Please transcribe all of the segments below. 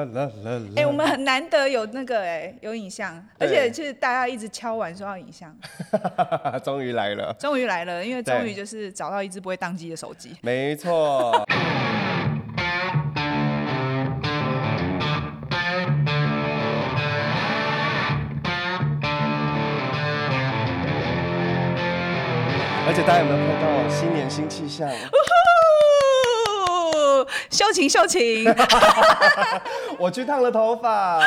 哎、欸，我们很难得有那个哎、欸，有影像，而且就是大家一直敲完说要影像，终于来了，终于来了，因为终于就是找到一支不会当机的手机，没错。而且大家有没有看到新年新气象？秀琴，秀琴，我去烫了头发，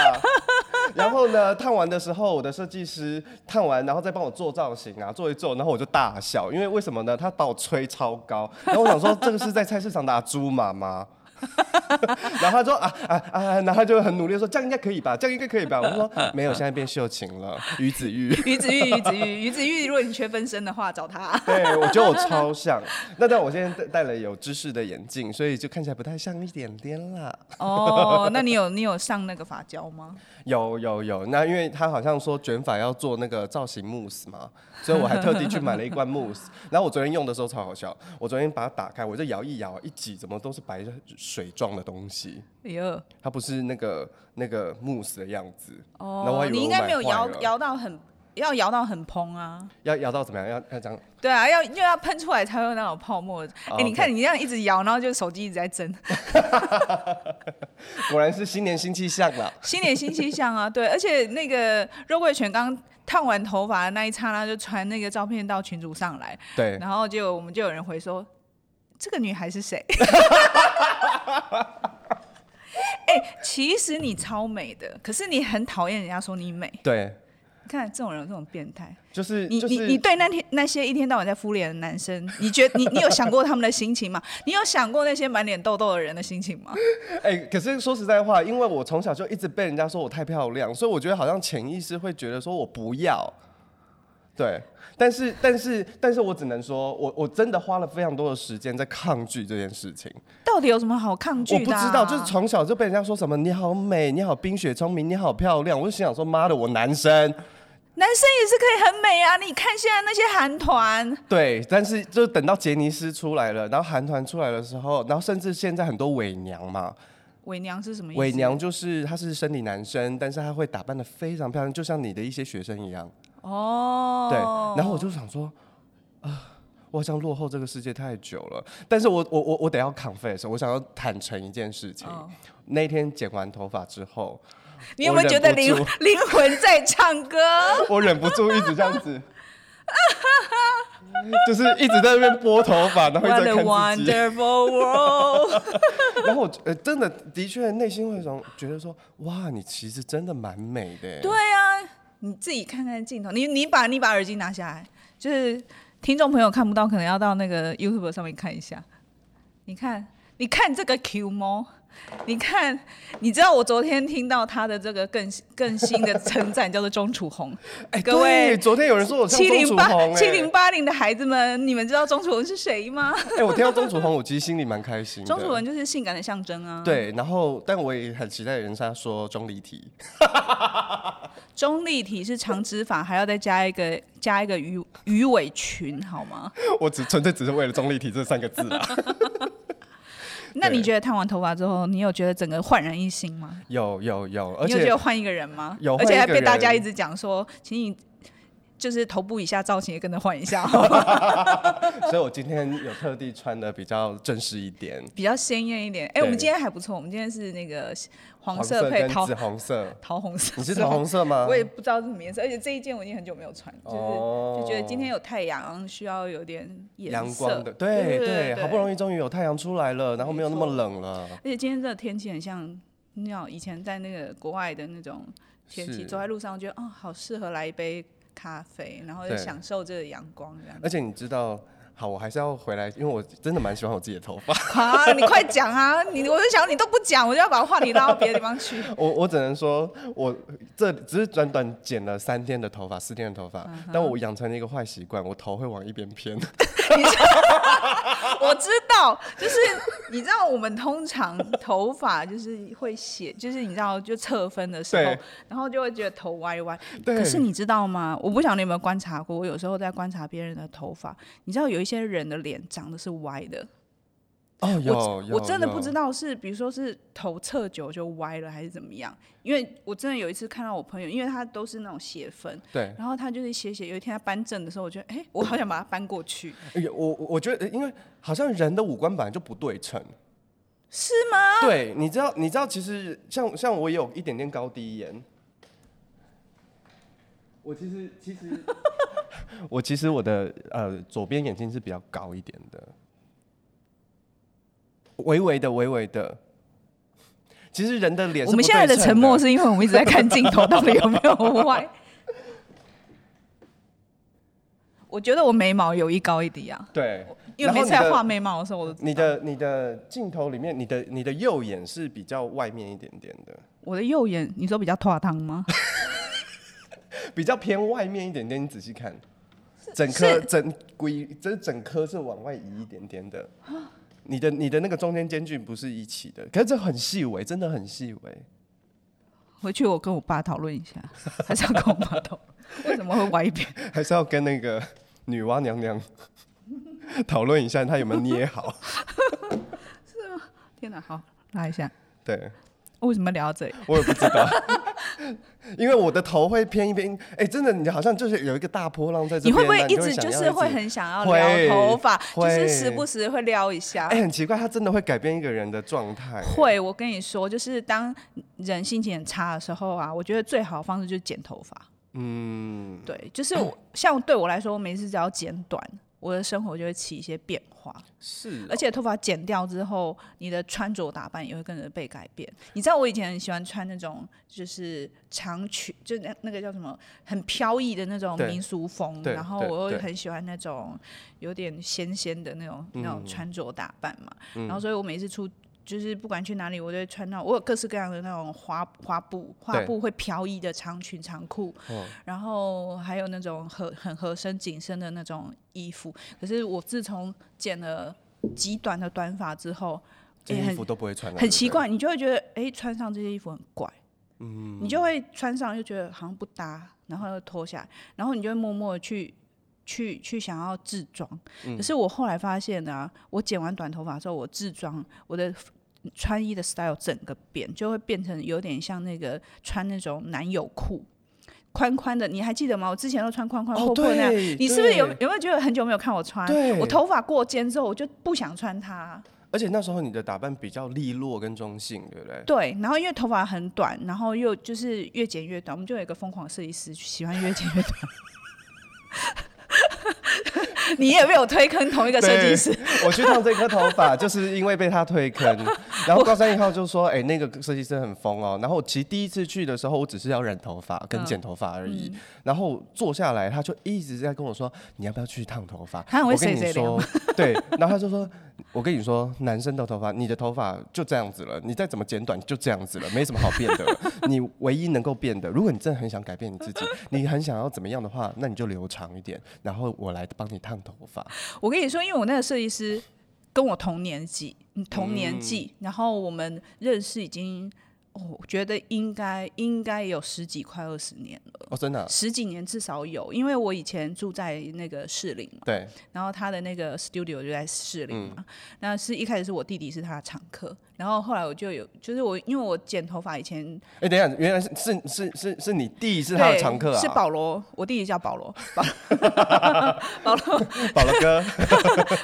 然后呢，烫完的时候，我的设计师烫完，然后再帮我做造型啊，做一做，然后我就大笑，因为为什么呢？他把我吹超高，然后我想说，这个是在菜市场打猪马吗？然后他说啊啊啊，然后他就很努力说，这样应该可以吧，这样应该可以吧？我说没有，现在变秀琴了，于子玉，于子玉，于子玉，于子玉，如果你缺分身的话，找他。对，我觉得我超像。那但我现在戴戴了有知识的眼镜，所以就看起来不太像一点点啦。哦，那你有你有上那个发胶吗？有有有，那因为他好像说卷发要做那个造型慕斯嘛，所以我还特地去买了一罐慕斯。然后我昨天用的时候超好笑，我昨天把它打开，我就摇一摇，一挤，怎么都是白水状的东西。哎呦，它不是那个那个慕斯的样子。哦，你应该没有摇摇到很。要摇到很蓬啊！要摇到怎么样？要要这样？对啊，要又要喷出来才会有那种泡沫。哎、oh, 你看你这样一直摇，然后就手机一直在震。果然是新年新气象了。新年新气象啊，对，而且那个肉桂犬刚烫完头发的那一刹那，就传那个照片到群组上来。对，然后就我们就有人回说，这个女孩是谁？哎、欸，其实你超美的，可是你很讨厌人家说你美。对。你看这种人这种变态，就是你、就是、你你对那天那些一天到晚在敷脸的男生，你觉得你你有想过他们的心情吗？你有想过那些满脸痘痘的人的心情吗？哎、欸，可是说实在话，因为我从小就一直被人家说我太漂亮，所以我觉得好像潜意识会觉得说我不要。对，但是但是但是我只能说我我真的花了非常多的时间在抗拒这件事情。到底有什么好抗拒的？我不知道，就是从小就被人家说什么你好美，你好冰雪聪明，你好漂亮，我就心想说妈的，我男生。男生也是可以很美啊！你看现在那些韩团，对，但是就等到杰尼斯出来了，然后韩团出来的时候，然后甚至现在很多伪娘嘛。伪娘是什么意思？伪娘就是他是生理男生，但是他会打扮的非常漂亮，就像你的一些学生一样。哦。对，然后我就想说，啊、呃，我好像落后这个世界太久了。但是我我我我得要 confess，我想要坦诚一件事情。哦、那天剪完头发之后。你有没有觉得灵灵魂在唱歌？我忍不住一直这样子，就是一直在那边拨头发，然后一直在看自己。然后我呃，真的的确内心会有种觉得说，哇，你其实真的蛮美的。对啊，你自己看看镜头，你你把你把耳机拿下来，就是听众朋友看不到，可能要到那个 YouTube 上面看一下。你看，你看这个 Q 猫。你看，你知道我昨天听到他的这个更更新的称赞，叫做钟楚红。哎，各位，昨天有人说我像钟楚红。七零八零的孩子们，你们知道钟楚红是谁吗？哎，我听到钟楚红，我其实心里蛮开心。钟楚红就是性感的象征啊。对，然后但我也很期待人家说钟丽缇。钟丽缇是长直发，还要再加一个加一个鱼鱼尾裙，好吗？我只纯粹只是为了钟丽缇这三个字啊。那你觉得烫完头发之后，你有觉得整个焕然一新吗？有有有，而且你有觉得换一个人吗？有，而且还被大家一直讲说，请你就是头部以下造型也跟着换一下。所以我今天有特地穿的比较正式一点，比较鲜艳一点。哎、欸，我们今天还不错，我们今天是那个。黄色配桃紫红色，桃红色。你是桃红色吗？我也不知道是什么颜色，而且这一件我已经很久没有穿，就是就觉得今天有太阳，需要有点阳光的。对对，好不容易终于有太阳出来了，然后没有那么冷了。而且今天这个天气很像那样，以前在那个国外的那种天气，走在路上觉得哦，好适合来一杯咖啡，然后就享受这个阳光这样。而且你知道。好，我还是要回来，因为我真的蛮喜欢我自己的头发。啊，你快讲啊！你，我就想你都不讲，我就要把话题拉到别的地方去。我我只能说，我这只是短短剪了三天的头发，四天的头发，uh. 但我养成了一个坏习惯，我头会往一边偏。我知道，就是你知道，我们通常头发就是会写，就是你知道，就侧分的时候，然后就会觉得头歪歪。可是你知道吗？我不晓得你有没有观察过，我有时候在观察别人的头发，你知道有一些人的脸长得是歪的，哦，有我，我真的不知道。是，比如说是头侧久就歪了，还是怎么样？因为我真的有一次看到我朋友，因为他都是那种斜分，对，然后他就是斜斜。有一天他搬正的时候，我觉得，哎、我好想把它搬过去，哎呀我我觉得，因为好像人的五官本来就不对称。是吗？对，你知道，你知道，其实像像我也有一点点高低眼。我其实其实我其实我的呃左边眼睛是比较高一点的，微微的微微的。其实人的脸，我们现在的沉默是因为我们一直在看镜头到底有没有歪。我觉得我眉毛有一高一低啊。对。因为每次在画眉毛的时候，我都你的你的镜头里面，你的你的右眼是比较外面一点点的。我的右眼，你说比较拖汤吗？比较偏外面一点点，你仔细看，整颗整规，这整颗是往外移一点点的。你的你的那个中间间距不是一起的，可是这很细微，真的很细微。回去我跟我爸讨论一下，还是要跟我爸讨论，为什么会歪一边？还是要跟那个女娲娘娘讨论一下，她有没有捏好？是吗？天哪，好，拉一下。对。为什么聊到这里？我也不知道，因为我的头会偏一边。哎、欸，真的，你好像就是有一个大波浪在这边。你会不会一直就是会很想要撩头发，就是时不时会撩一下？哎、欸，很奇怪，它真的会改变一个人的状态。会，我跟你说，就是当人心情很差的时候啊，我觉得最好的方式就是剪头发。嗯，对，就是我像对我来说，我每次只要剪短。我的生活就会起一些变化，是、哦，而且头发剪掉之后，你的穿着打扮也会跟着被改变。你知道我以前很喜欢穿那种就是长裙，就那那个叫什么，很飘逸的那种民俗风，然后我又很喜欢那种有点仙仙的那种那种穿着打扮嘛，嗯、然后所以我每次出。就是不管去哪里，我都会穿到我有各式各样的那种花花布，花布会飘逸的长裙长裤，然后还有那种合很合身紧身的那种衣服。可是我自从剪了极短的短发之后，这些衣服都不会穿，很奇怪，你就会觉得哎、欸，穿上这些衣服很怪，嗯，你就会穿上又觉得好像不搭，然后又脱下来，然后你就会默默的去去去想要自装。可是我后来发现呢、啊，我剪完短头发之后，我自装我的。穿衣的 style 整个变，就会变成有点像那个穿那种男友裤，宽宽的。你还记得吗？我之前都穿宽宽破破那样。你是不是有有没有觉得很久没有看我穿？我头发过肩之后，我就不想穿它。而且那时候你的打扮比较利落跟中性，对不对？对。然后因为头发很短，然后又就是越剪越短，我们就有一个疯狂设计师喜欢越剪越短。你也被我推坑同一个设计师。我去烫这颗头发，就是因为被他推坑。然后高三一号就说：“哎、欸，那个设计师很疯哦。”然后其实第一次去的时候，我只是要染头发跟剪头发而已。嗯、然后坐下来，他就一直在跟我说：“你要不要去烫头发？”我跟你说，对。然后他就说：“我跟你说，男生的头发，你的头发就这样子了，你再怎么剪短就这样子了，没什么好变的。你唯一能够变的，如果你真的很想改变你自己，你很想要怎么样的话，那你就留长一点，然后我来帮你烫。”头发，我跟你说，因为我那个设计师跟我同年纪，同年纪，嗯、然后我们认识已经，哦、我觉得应该应该有十几快二十年了。哦，真的、啊，十几年至少有，因为我以前住在那个士林嘛，对，然后他的那个 studio 就在士林嘛，嗯、那是一开始是我弟弟是他的常客。然后后来我就有，就是我因为我剪头发以前，哎，等一下，原来是是是是是你弟是他的常客啊？是保罗，我弟弟叫保罗，保 保罗，保罗哥，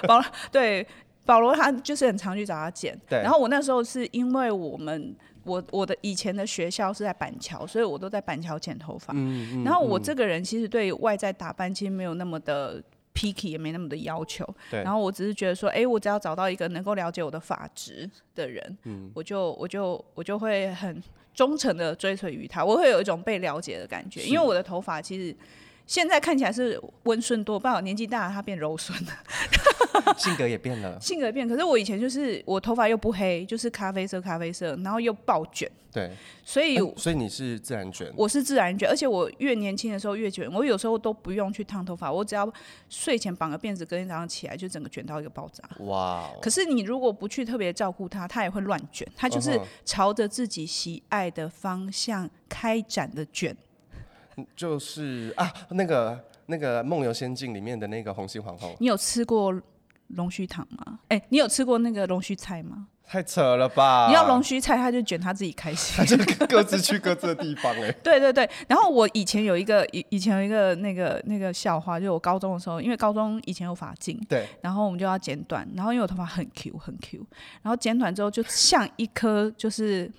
保罗对，保罗他就是很常去找他剪。对。然后我那时候是因为我们我我的以前的学校是在板桥，所以我都在板桥剪头发。嗯嗯。然后我这个人其实对外在打扮其实没有那么的。Picky 也没那么的要求，然后我只是觉得说，哎、欸，我只要找到一个能够了解我的发质的人，嗯，我就我就我就会很忠诚的追随于他，我会有一种被了解的感觉，因为我的头发其实。现在看起来是温顺多，不好年纪大了，它变柔顺了，性格也变了，性格变。可是我以前就是我头发又不黑，就是咖啡色，咖啡色，然后又爆卷，对，所以、欸、所以你是自然卷，我是自然卷，而且我越年轻的时候越卷，我有时候都不用去烫头发，我只要睡前绑个辫子，隔天早上起来就整个卷到一个爆炸。哇 Wow！可是你如果不去特别照顾它，它也会乱卷，它就是朝着自己喜爱的方向开展的卷。就是啊，那个那个《梦游仙境》里面的那个红心皇后，你有吃过龙须糖吗？哎、欸，你有吃过那个龙须菜吗？太扯了吧！你要龙须菜，他就卷他自己开心，他就各自去各自的地方哎、欸。对对对，然后我以前有一个以以前有一个那个那个笑话，就我高中的时候，因为高中以前有发镜，对，然后我们就要剪短，然后因为我头发很 Q 很 Q，然后剪短之后就像一颗就是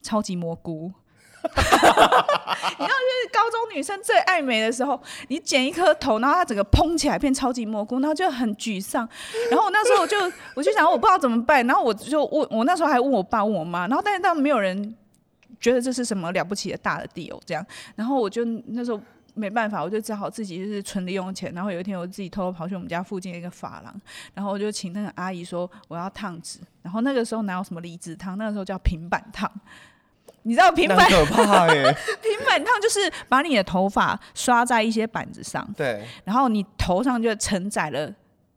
超级蘑菇。你知道，就是高中女生最爱美的时候，你剪一颗头，然后它整个蓬起来变超级蘑菇，然后就很沮丧。然后我那时候我就我就想，我不知道怎么办。然后我就问，我那时候还问我爸问我妈，然后但是他们没有人觉得这是什么了不起的大的地哦这样。然后我就那时候没办法，我就只好自己就是存零用钱。然后有一天我自己偷偷跑去我们家附近的一个发廊，然后我就请那个阿姨说我要烫直。然后那个时候哪有什么离子烫，那个时候叫平板烫。你知道平板可怕耶？平板烫就是把你的头发刷在一些板子上，对，然后你头上就承载了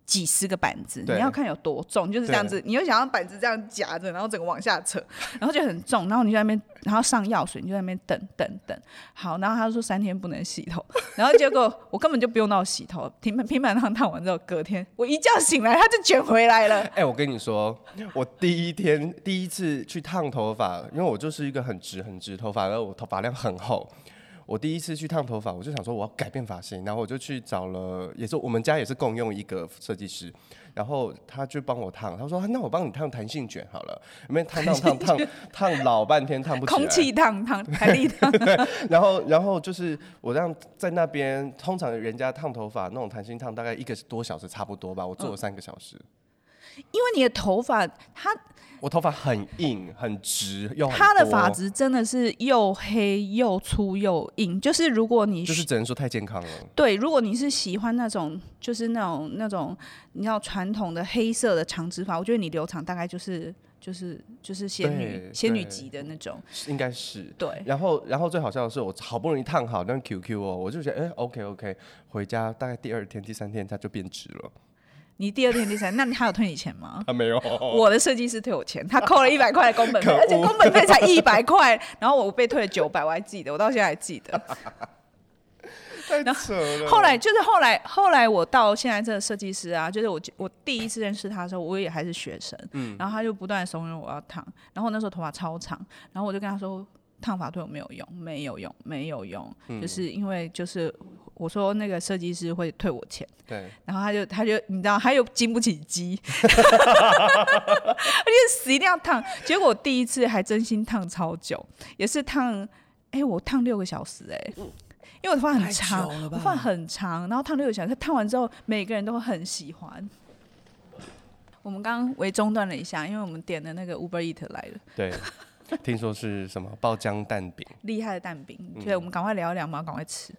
几十个板子，你要看有多重，就是这样子。你又想要板子这样夹着，然后整个往下扯，然后就很重。然后你就在那边，然后上药水，你就在那边等等等。好，然后他就说三天不能洗头，然后结果我根本就不用到洗头，平板平板烫烫完之后，隔天我一觉醒来，他就卷回来了。哎、欸，我跟你说，我第一天第一次去烫头发，因为我就是一个很直很直头发，然后我头发量很厚。我第一次去烫头发，我就想说我要改变发型，然后我就去找了，也是我们家也是共用一个设计师，然后他就帮我烫，他说那我帮你烫弹性卷好了，因为烫烫烫烫烫老半天烫不起来，空气烫烫 弹力烫，然后然后就是我让在那边，通常人家烫头发那种弹性烫大概一个多小时差不多吧，我做了三个小时，嗯、因为你的头发它。我头发很硬，很直，又很他的发质真的是又黑又粗又硬，就是如果你就是只能说太健康了。对，如果你是喜欢那种就是那种那种你知道传统的黑色的长直发，我觉得你留长大概就是就是就是仙女仙女级的那种，应该是对。然后然后最好笑的是，我好不容易烫好那 QQ 哦，我就觉得哎、欸、OK OK，回家大概第二天第三天它就变直了。你第二天、第三那你还有退你钱吗？他没有。我的设计师退我钱，他扣了一百块的工本费，而且工本费才一百块，然后我被退了九百，我还记得，我到现在还记得。太扯了。后来就是后来，后来我到现在这个设计师啊，就是我我第一次认识他的时候，我也还是学生，嗯，然后他就不断怂恿我要烫，然后那时候头发超长，然后我就跟他说，烫发对我没有用，没有用，没有用，嗯、就是因为就是。我说那个设计师会退我钱，对，然后他就他就你知道他又经不起激，而且死一定要烫。结果我第一次还真心烫超久，也是烫，哎，我烫六个小时哎、欸，因为我头发很长，我头发很长，然后烫六个小时，烫完之后每个人都很喜欢。我们刚刚微中断了一下，因为我们点的那个 Uber Eat 来了，对。听说是什么爆浆蛋饼？厉害的蛋饼，对，我们赶快聊一聊嘛，赶快吃。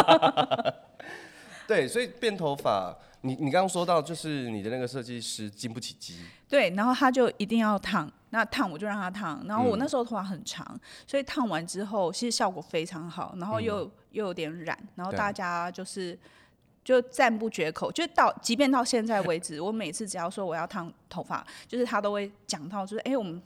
对，所以变头发，你你刚刚说到就是你的那个设计师经不起激，对，然后他就一定要烫，那烫我就让他烫，然后我那时候头发很长，嗯、所以烫完之后其实效果非常好，然后又、嗯、又有点染，然后大家就是就赞不绝口，就到即便到现在为止，我每次只要说我要烫头发，就是他都会讲到，就是哎、欸、我们。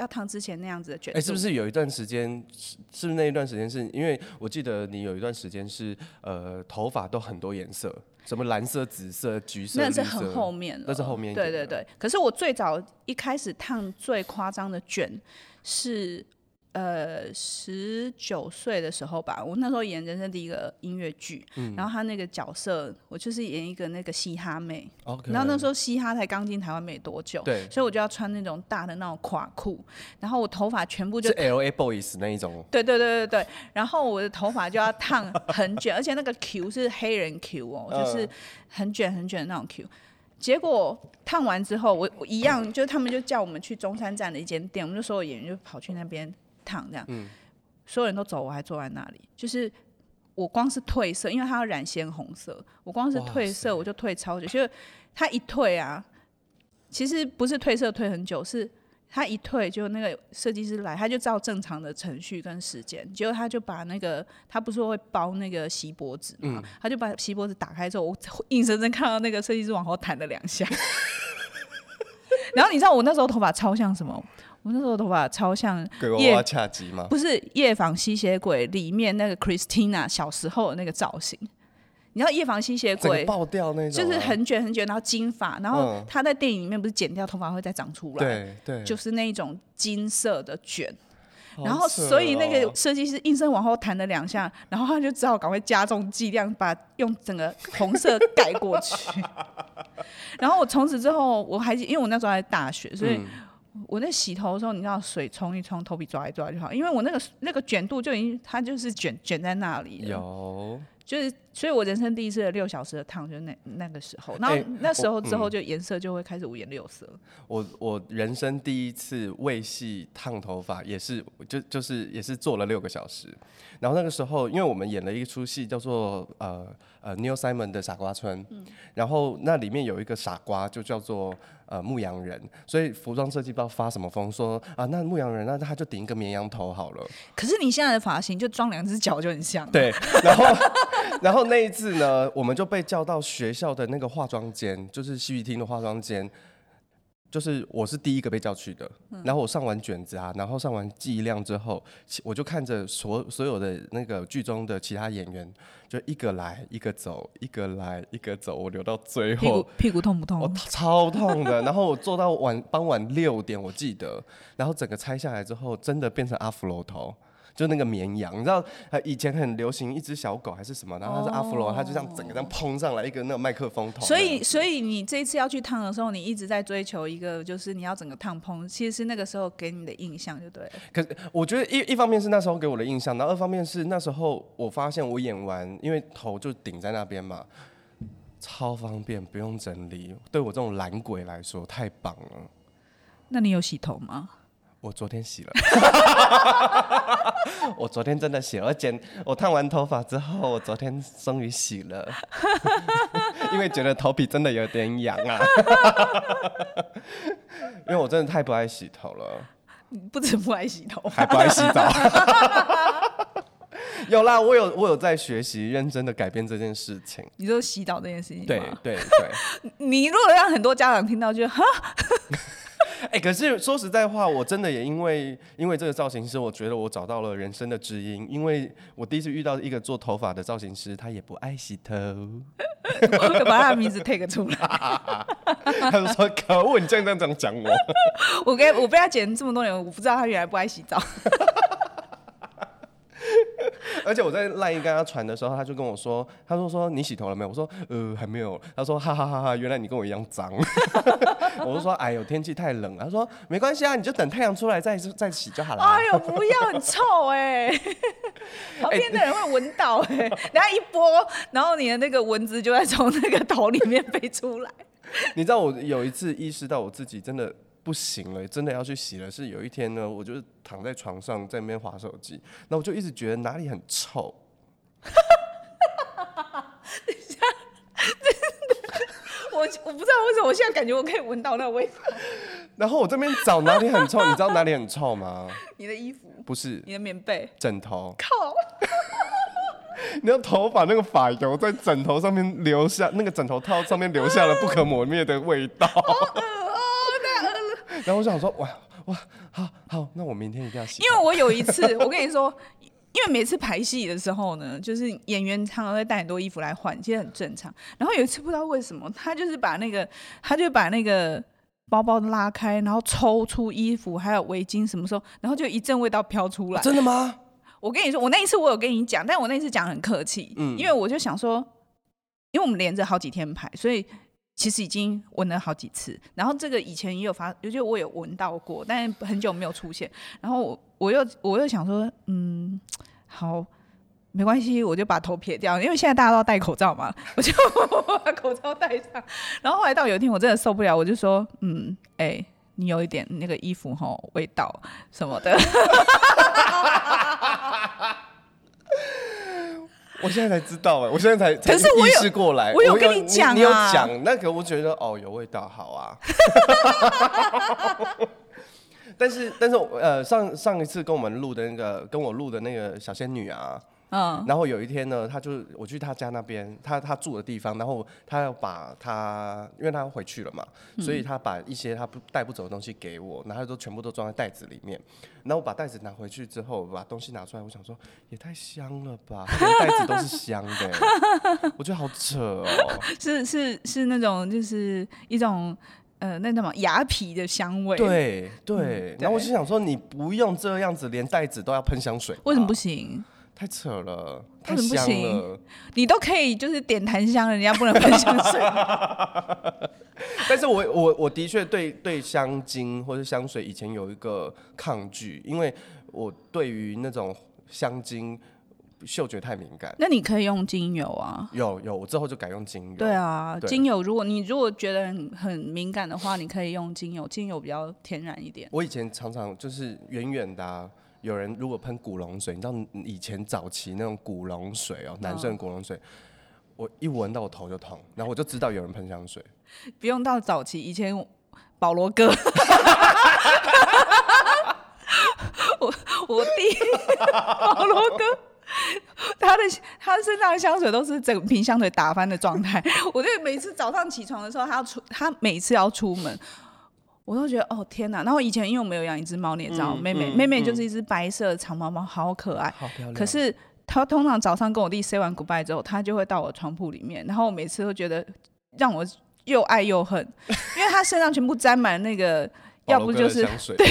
要烫之前那样子的卷，哎、欸，是不是有一段时间？是是不是那一段时间？是因为我记得你有一段时间是呃，头发都很多颜色，什么蓝色、紫色、橘色。那是很后面，那是后面。对对对。可是我最早一开始烫最夸张的卷是。呃，十九岁的时候吧，我那时候演人生第一个音乐剧，嗯、然后他那个角色，我就是演一个那个嘻哈妹，Okay. 然后那时候嘻哈才刚进台湾没多久，对，所以我就要穿那种大的那种垮裤，然后我头发全部就是 L A Boys 那一种，对对对对对，然后我的头发就要烫很卷，而且那个 Q 是黑人 Q 哦，就是很卷很卷的那种 Q，结果烫完之后，我我一样，就是他们就叫我们去中山站的一间店，我们就所有演员就跑去那边。烫这样，嗯、所有人都走，我还坐在那里。就是我光是褪色，因为它要染鲜红色，我光是褪色我就褪超久。就是它一褪啊，其实不是褪色褪很久，是它一褪就那个设计师来，他就照正常的程序跟时间，结果他就把那个他不是会包那个锡箔纸嘛，嗯、他就把锡箔纸打开之后，我硬生生看到那个设计师往后弹了两下。然后你知道我那时候头发超像什么？我那时候头发超像夜不是夜访吸血鬼里面那个 Christina 小时候的那个造型，你知道夜访吸血鬼爆掉那种、啊，就是很卷很卷，然后金发，然后他在电影里面不是剪掉头发会再长出来，对对，就是那一种金色的卷。哦、然后所以那个设计师应声往后弹了两下，然后他就只好赶快加重剂量，把用整个红色盖过去。然后我从此之后，我还因为我那时候还在大学，所以。嗯我在洗头的时候，你知道水冲一冲，头皮抓一抓就好，因为我那个那个卷度就已经，它就是卷卷在那里了。有，就是，所以我人生第一次的六小时的烫，就是那那个时候，然后那时候之后就颜色就会开始五颜六色。我我人生第一次为戏烫头发，也是就就是也是做了六个小时。然后那个时候，因为我们演了一出戏叫做呃呃 Neil Simon 的傻瓜村，嗯，然后那里面有一个傻瓜就叫做。呃，牧羊人，所以服装设计不知道发什么疯，说啊，那牧羊人，那他就顶一个绵羊头好了。可是你现在的发型就装两只脚就很像。对，然后 然后那一次呢，我们就被叫到学校的那个化妆间，就是戏剧厅的化妆间。就是我是第一个被叫去的，然后我上完卷子啊，然后上完剂量之后，我就看着所所有的那个剧中的其他演员，就一个来一个走，一个来一个走，我留到最后。屁股屁股痛不痛？我超痛的。然后我做到晚傍晚六点，我记得，然后整个拆下来之后，真的变成阿弗罗头。就那个绵羊，你知道，以前很流行一只小狗还是什么，然后它是阿芙罗，它就这样整个这样膨上来一个那个麦克风头。所以，所以你这一次要去烫的时候，你一直在追求一个，就是你要整个烫蓬，其实是那个时候给你的印象，就对了。可是我觉得一一方面是那时候给我的印象，然后二方面是那时候我发现我演完，因为头就顶在那边嘛，超方便，不用整理，对我这种懒鬼来说太棒了。那你有洗头吗？我昨天洗了，我昨天真的洗了。我剪，我烫完头发之后，我昨天终于洗了，因为觉得头皮真的有点痒啊。因为我真的太不爱洗头了，不止不爱洗头，还不爱洗澡。有啦，我有我有在学习，认真的改变这件事情。你说洗澡这件事情？对对对。你如果让很多家长听到就，就哈。哎、欸，可是说实在话，我真的也因为因为这个造型师，我觉得我找到了人生的知音。因为我第一次遇到一个做头发的造型师，他也不爱洗头，我把他的名字 take 出来。他就说：“可恶，你这样这样讲我。”我跟我被他剪这么多年，我不知道他原来不爱洗澡。而且我在赖跟他传的时候，他就跟我说：“他说说你洗头了没有？”我说：“呃，还没有。”他说：“哈哈哈哈，原来你跟我一样脏。” 我就说：“哎呦，天气太冷了。”他说：“没关系啊，你就等太阳出来再再洗就好了。”哎呦，不要，很臭哎、欸！旁边的人会闻到哎、欸，等下一拨，然后你的那个蚊子就会从那个头里面飞出来。你知道我有一次意识到我自己真的。不行了，真的要去洗了。是有一天呢，我就是躺在床上在那边划手机，那我就一直觉得哪里很臭。等一下，真的，我我不知道为什么，我现在感觉我可以闻到那个味道。然后我这边找哪里很臭，你知道哪里很臭吗？你的衣服？不是，你的棉被、枕头。靠！你的头发那个发油在枕头上面留下，那个枕头套上面留下了不可磨灭的味道。然后我想说，哇哇，好好，那我明天一定要洗。因为我有一次，我跟你说，因为每次排戏的时候呢，就是演员常常会带很多衣服来换，其实很正常。然后有一次不知道为什么，他就是把那个，他就把那个包包拉开，然后抽出衣服还有围巾，什么时候，然后就一阵味道飘出来。真的吗？我跟你说，我那一次我有跟你讲，但我那一次讲很客气，嗯，因为我就想说，因为我们连着好几天排，所以。其实已经闻了好几次，然后这个以前也有发，尤其我有闻到过，但很久没有出现。然后我我又我又想说，嗯，好，没关系，我就把头撇掉，因为现在大家都要戴口罩嘛，我就把口罩戴上。然后后来到有一天我真的受不了，我就说，嗯，哎、你有一点那个衣服吼味道什么的。我现在才知道哎，我现在才才意识过来。我有跟你讲啊，你有讲那个，我觉得哦，有味道，好啊。但是但是呃，上上一次跟我们录的那个，跟我录的那个小仙女啊，嗯，然后有一天呢，他就我去他家那边，他他住的地方，然后他要把他，因为他要回去了嘛，嗯、所以他把一些他不带不走的东西给我，然后他都全部都装在袋子里面。然后我把袋子拿回去之后，把东西拿出来，我想说也太香了吧，连袋子都是香的，我觉得好扯哦。是是是那种就是一种。呃，那什么牙皮的香味，对对。然后我就想说，你不用这样子，连袋子都要喷香水，为什么不行？太扯了，太香了。为什么不行？你都可以就是点檀香，人家不能喷香水。但是我我我的确对对香精或者香水以前有一个抗拒，因为我对于那种香精。嗅觉太敏感，那你可以用精油啊。有有，我之后就改用精油。对啊，对精油，如果你如果觉得很很敏感的话，你可以用精油，精油比较天然一点。我以前常常就是远远的、啊，有人如果喷古龙水，你知道以前早期那种古龙水哦，男生的古龙水，哦、我一闻到我头就痛，然后我就知道有人喷香水。不用到早期，以前保罗哥，我我弟保罗哥。他的他身上的香水都是整瓶香水打翻的状态，我就每次早上起床的时候，他要出，他每次要出门，我都觉得哦天哪！然后以前因为我们有养一只猫，你也知道，妹妹妹妹就是一只白色的长毛猫，好可爱，好漂亮。可是她通常早上跟我弟 say 完 goodbye 之后，她就会到我床铺里面，然后我每次都觉得让我又爱又恨，因为他身上全部沾满那个，要不就是香水，对，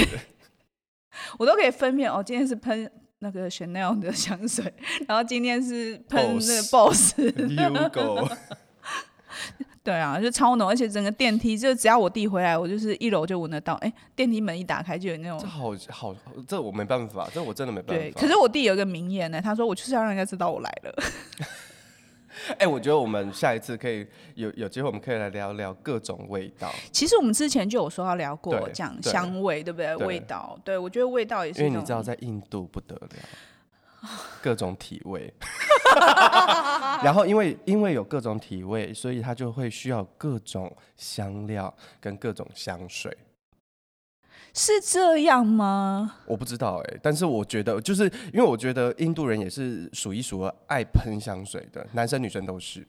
我都可以分辨哦，今天是喷。那个 Chanel 的香水，然后今天是喷那个 Boss。对啊，就超浓，而且整个电梯就只要我弟回来，我就是一楼就闻得到。哎，电梯门一打开就有那种。这好好，这我没办法，这我真的没办法。对，可是我弟有一个名言呢，他说我就是要让人家知道我来了。哎、欸，我觉得我们下一次可以有有机会，我们可以来聊聊各种味道。其实我们之前就有说要聊过讲香味，对，不对？对味道，对我觉得味道也是。因为你知道，在印度不得了，各种体味。然后因为因为有各种体味，所以它就会需要各种香料跟各种香水。是这样吗？我不知道哎、欸，但是我觉得，就是因为我觉得印度人也是数一数二爱喷香水的，男生女生都是。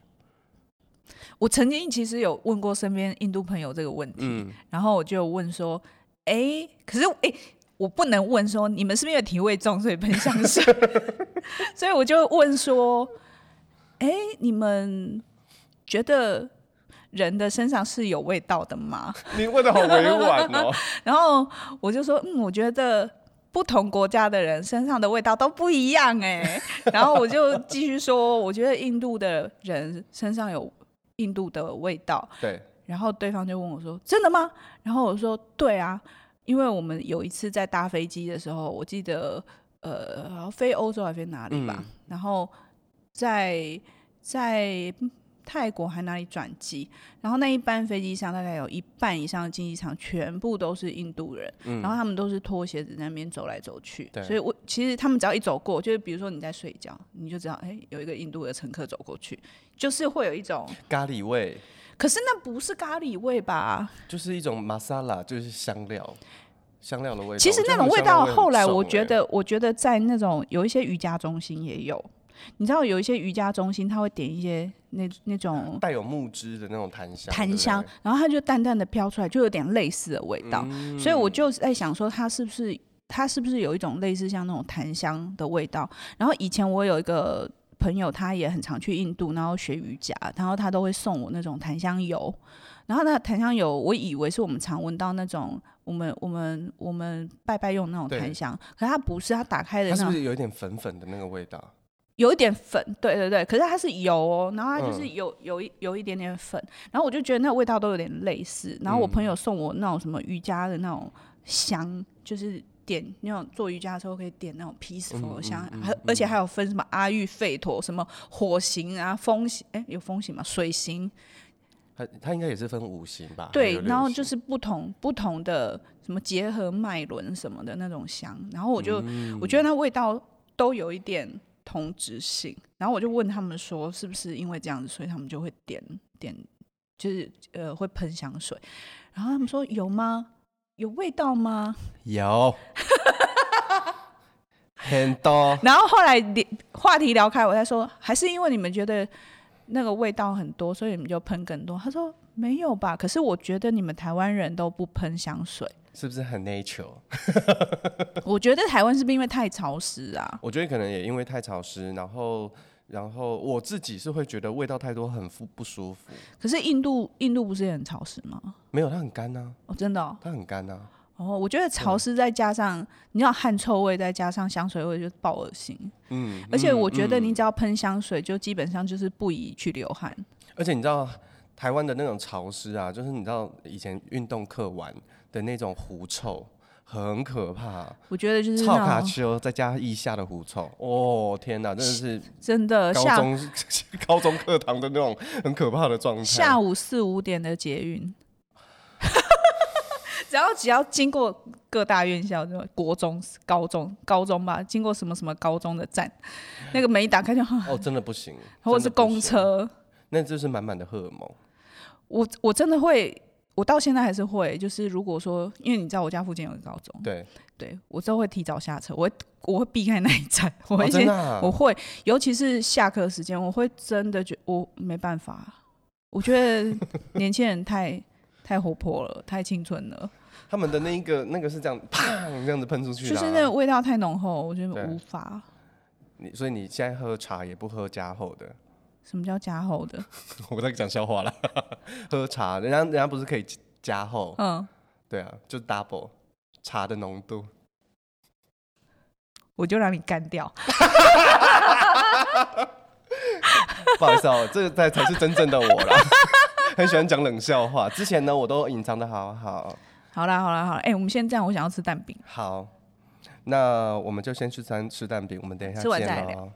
我曾经其实有问过身边印度朋友这个问题，嗯、然后我就问说：“哎、欸，可是哎、欸，我不能问说你们是不是因为体味重所以喷香水？” 所以我就问说：“哎、欸，你们觉得？”人的身上是有味道的吗？你问的好委婉哦。然后我就说，嗯，我觉得不同国家的人身上的味道都不一样哎。然后我就继续说，我觉得印度的人身上有印度的味道。对。然后对方就问我说：“真的吗？”然后我说：“对啊，因为我们有一次在搭飞机的时候，我记得呃，飞欧洲还飞哪里吧？嗯、然后在在。”泰国还哪里转机？然后那一班飞机上大概有一半以上的经济舱全部都是印度人，嗯、然后他们都是脱鞋子在那边走来走去。所以我其实他们只要一走过，就是比如说你在睡觉，你就知道，哎，有一个印度的乘客走过去，就是会有一种咖喱味。可是那不是咖喱味吧？就是一种玛莎拉，就是香料，香料的味道。其实那种味道，后来我觉得，我觉得在那种有一些瑜伽中心也有。你知道有一些瑜伽中心，他会点一些那那种带有木质的那种檀香，檀香，然后它就淡淡的飘出来，就有点类似的味道。嗯、所以我就在想说，它是不是它是不是有一种类似像那种檀香的味道？然后以前我有一个朋友，他也很常去印度，然后学瑜伽，然后他都会送我那种檀香油。然后那檀香油，我以为是我们常闻到那种我们我们我们拜拜用那种檀香，可是它不是，它打开的，它是不是有一点粉粉的那个味道？有一点粉，对对对，可是它是油哦，然后它就是有有一有一点点粉，然后我就觉得那个味道都有点类似。然后我朋友送我那种什么瑜伽的那种香，就是点那种做瑜伽的时候可以点那种 peaceful 香，还而且还有分什么阿育吠陀、什么火型啊、风型，哎，有风型吗？水型？它它应该也是分五行吧？对，然后就是不同不同的什么结合脉轮什么的那种香，然后我就、嗯、我觉得那味道都有一点。同质性，然后我就问他们说，是不是因为这样子，所以他们就会点点，就是呃会喷香水，然后他们说有吗？有味道吗？有，很多。然后后来话题聊开，我才说，还是因为你们觉得那个味道很多，所以你们就喷更多。他说没有吧？可是我觉得你们台湾人都不喷香水，是不是很 nature？我觉得台湾是不是因为太潮湿啊？我觉得可能也因为太潮湿，然后。然后我自己是会觉得味道太多很不不舒服。可是印度印度不是也很潮湿吗？没有，它很干呐。哦，真的？它很干呐。哦，我觉得潮湿再加上你知道汗臭味，再加上香水味，就爆恶心。嗯。而且我觉得你只要喷香水，就基本上就是不宜去流汗。而且你知道台湾的那种潮湿啊，就是你知道以前运动课玩的那种狐臭。很可怕，我觉得就是超卡丘再加腋下的狐臭，哦天哪，真的是 真的高中 高中课堂的那种很可怕的状态。下午四五点的捷运，只要只要经过各大院校，就国中、高中、高中吧，经过什么什么高中的站，那个门一打开就 哦，真的不行，或者是公车，那就是满满的荷尔蒙。我我真的会。我到现在还是会，就是如果说，因为你知道我家附近有个高中，对，对我都会提早下车，我会我会避开那一站，我会先，哦啊、我会，尤其是下课时间，我会真的觉我没办法，我觉得年轻人太太活泼了，太青春了，他们的那一个那个是这样，砰这样子喷出去，就是那个味道太浓厚，我觉得无法。你所以你现在喝茶也不喝加厚的。什么叫加厚的？我在讲笑话了。喝茶，人家人家不是可以加厚？嗯，对啊，就 double 茶的浓度。我就让你干掉。不好意思哦，这个才才是真正的我啦。很喜欢讲冷笑话。之前呢，我都隐藏的好好。好啦，好啦，好啦。哎、欸，我们先这样，我想要吃蛋饼。好，那我们就先去餐吃蛋饼。我们等一下见喽。